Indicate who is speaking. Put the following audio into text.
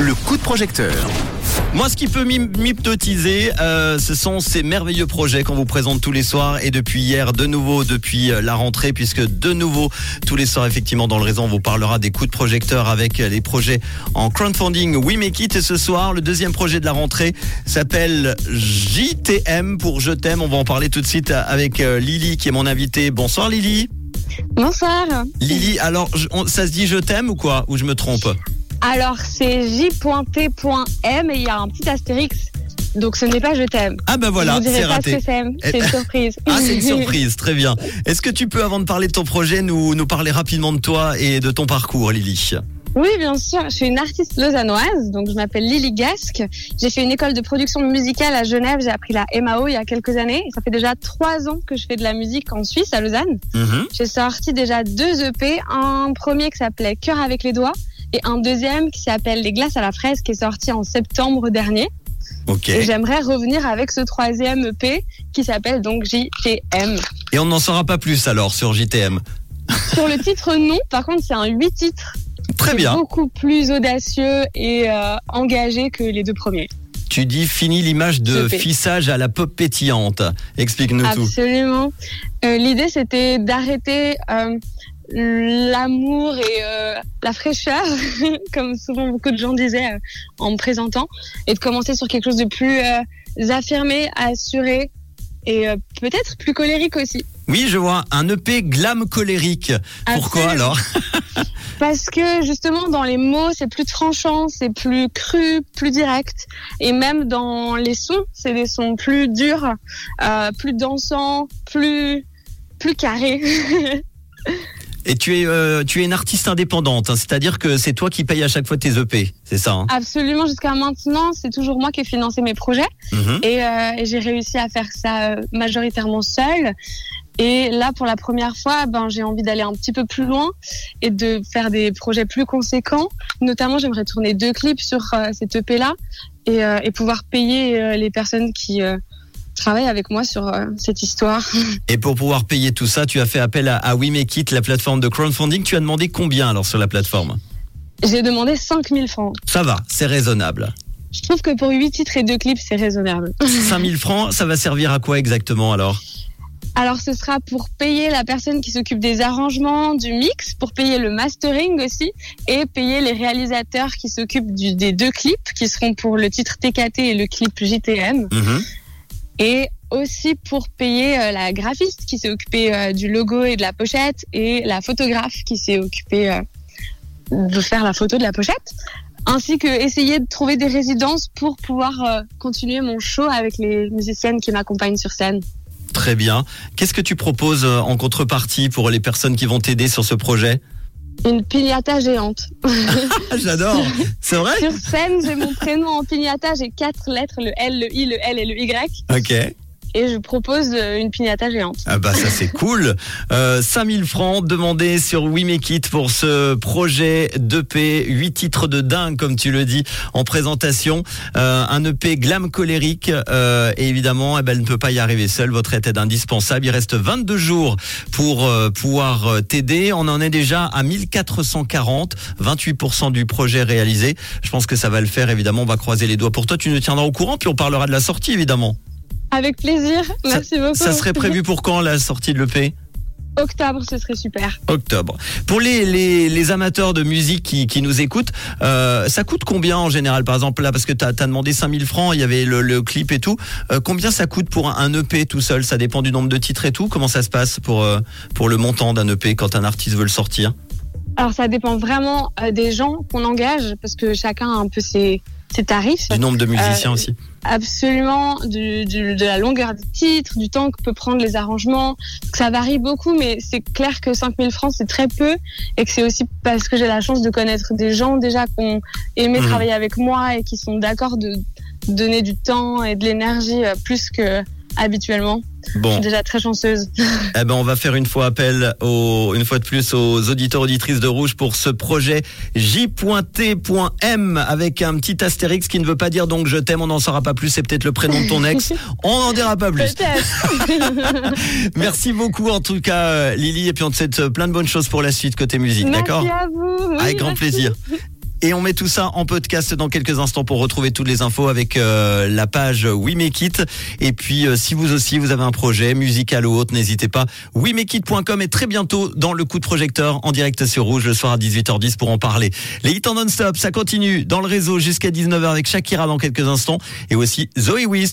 Speaker 1: Le coup de projecteur. Moi, ce qui peut m'hypnotiser, euh, ce sont ces merveilleux projets qu'on vous présente tous les soirs et depuis hier, de nouveau depuis euh, la rentrée, puisque de nouveau tous les soirs, effectivement, dans le réseau, on vous parlera des coups de projecteur avec les projets en crowdfunding We Make It. Et ce soir, le deuxième projet de la rentrée s'appelle JTM pour Je t'aime. On va en parler tout de suite avec euh, Lily, qui est mon invitée. Bonsoir Lily.
Speaker 2: Bonsoir.
Speaker 1: Lily, alors ça se dit Je t'aime ou quoi? Ou je me trompe?
Speaker 2: Alors, c'est j.t.m et il y a un petit astérix. Donc ce n'est pas je t'aime.
Speaker 1: Ah ben voilà, c'est raté.
Speaker 2: C'est une eh, surprise.
Speaker 1: ah c'est une surprise, très bien. Est-ce que tu peux, avant de parler de ton projet, nous, nous parler rapidement de toi et de ton parcours, Lily?
Speaker 2: Oui, bien sûr. Je suis une artiste lausannoise, donc je m'appelle Lily Gasque. J'ai fait une école de production musicale à Genève. J'ai appris la MAO il y a quelques années. ça fait déjà trois ans que je fais de la musique en Suisse, à Lausanne. Mhm. J'ai sorti déjà deux EP. Un premier qui s'appelait Cœur avec les doigts et un deuxième qui s'appelle Les glaces à la fraise qui est sorti en septembre dernier. Et j'aimerais revenir avec ce troisième EP qui s'appelle donc JTM.
Speaker 1: Et on n'en saura pas plus alors sur JTM
Speaker 2: Sur le titre, non. Par contre, c'est un huit titres.
Speaker 1: Très bien.
Speaker 2: Beaucoup plus audacieux et euh, engagé que les deux premiers.
Speaker 1: Tu dis fini l'image de fissage à la pop pétillante. Explique-nous
Speaker 2: tout. Absolument. Euh, l'idée, c'était d'arrêter euh, l'amour et euh, la fraîcheur, comme souvent beaucoup de gens disaient en me présentant, et de commencer sur quelque chose de plus affirmé, assuré et peut-être plus colérique aussi.
Speaker 1: Oui, je vois un EP glam colérique. Pourquoi alors?
Speaker 2: Parce que justement dans les mots, c'est plus tranchant, c'est plus cru, plus direct, et même dans les sons, c'est des sons plus durs, plus dansants, plus plus carrés.
Speaker 1: Et tu es, euh, tu es une artiste indépendante, hein, c'est-à-dire que c'est toi qui payes à chaque fois tes EP, c'est ça hein?
Speaker 2: Absolument, jusqu'à maintenant, c'est toujours moi qui ai financé mes projets. Mhm. Et, euh, et j'ai réussi à faire ça euh, majoritairement seule. Et là, pour la première fois, ben, j'ai envie d'aller un petit peu plus loin et de faire des projets plus conséquents. Notamment, j'aimerais tourner deux clips sur euh, cette EP-là et, et pouvoir payer les personnes qui travaille avec moi sur euh, cette histoire.
Speaker 1: Et pour pouvoir payer tout ça, tu as fait appel à, à We la plateforme de crowdfunding. Tu as demandé combien alors sur la plateforme?
Speaker 2: J'ai demandé 5000 francs.
Speaker 1: Ça va, c'est raisonnable.
Speaker 2: Je trouve que pour 8 titres et 2 clips, c'est raisonnable.
Speaker 1: 5000 francs, ça va servir à quoi exactement alors?
Speaker 2: Alors ce sera pour payer la personne qui s'occupe des arrangements, du mix, pour payer le mastering aussi, et payer les réalisateurs qui s'occupent des deux clips, qui seront pour le titre TKT et le clip JTM. Mhm et aussi pour payer euh, la graphiste qui s'est occupée euh, du logo et de la pochette et la photographe qui s'est occupée euh, de faire la photo de la pochette ainsi que essayer de trouver des résidences pour pouvoir continuer mon show avec les musiciennes qui m'accompagnent sur scène.
Speaker 1: Très bien. Qu'est-ce que tu proposes en contrepartie pour les personnes qui vont t'aider sur ce projet?
Speaker 2: Une pignata géante.
Speaker 1: J'adore. C'est vrai?
Speaker 2: Sur scène, j'ai mon prénom en pignata, j'ai quatre lettres, le L, le I, le L et le Y.
Speaker 1: Ok
Speaker 2: et je propose euh, une pignata géante.
Speaker 1: Ah bah ça c'est cool. Euh, 5000 francs demandés sur We Make It pour ce projet d'EP, 8 titres de dingue comme tu le dis en présentation, euh, un EP glam colérique euh, et évidemment eh ben, elle ne peut pas y arriver seule, votre aide est indispensable. Il reste 22 jours pour euh, pouvoir euh, t'aider. On en est déjà à 1440, 28% du projet réalisé. Je pense que ça va le faire évidemment, on va croiser les doigts pour toi, tu nous tiendras au courant puis on parlera de la sortie évidemment.
Speaker 2: Avec plaisir. Merci beaucoup.
Speaker 1: Ça serait prévu pour quand la sortie de l'EP
Speaker 2: Octobre, ce serait super.
Speaker 1: Octobre. Pour les, les, amateurs de musique qui, qui nous écoutent, euh, ça coûte combien en général? Par exemple, là, parce que tu as, demandé 5000 francs, il y avait le, clip et tout. Euh, combien ça coûte pour un, EP tout seul? Ça dépend du nombre de titres et tout. Comment ça se passe pour, euh, pour le montant d'un EP quand un artiste veut le sortir?
Speaker 2: Alors, ça dépend vraiment des gens qu'on engage, parce que chacun a un peu ses, ses tarifs.
Speaker 1: Du nombre de musiciens euh, aussi.
Speaker 2: Absolument, du, du, de la longueur des titres, du temps que peut prendre les arrangements. Ça varie beaucoup, mais c'est clair que 5000 francs, c'est très peu. Et que c'est aussi parce que j'ai la chance de connaître des gens déjà qui ont aimé travailler avec moi et qui sont d'accord de donner du temps et de l'énergie euh, plus que habituellement. Je
Speaker 1: Bon,
Speaker 2: suis déjà très chanceuse.
Speaker 1: eh ben on va faire une fois appel aux, une fois de plus aux auditeurs auditrices de Rouge pour ce projet J.T.M avec un petit astérix qui ne veut pas dire donc je t'aime, on n'en saura pas plus, c'est peut-être le prénom de ton ex. On n'en dira pas plus. Merci beaucoup en tout cas euh, Lily et puis on te souhaite plein de bonnes choses pour la suite côté musique, d'accord
Speaker 2: Merci à vous. Oui,
Speaker 1: Avec grand
Speaker 2: merci.
Speaker 1: plaisir. Et on met tout ça en podcast dans quelques instants pour retrouver toutes les infos avec euh, la page We Make It. Et puis, euh, si vous aussi, vous avez un projet musical ou autre, n'hésitez pas. WeMakeIt.com est très bientôt dans le coup de projecteur en direct sur Rouge le soir à 18h10 pour en parler. Les hits en non-stop, ça continue dans le réseau jusqu'à 19h avec Shakira dans quelques instants et aussi Zoé Wiz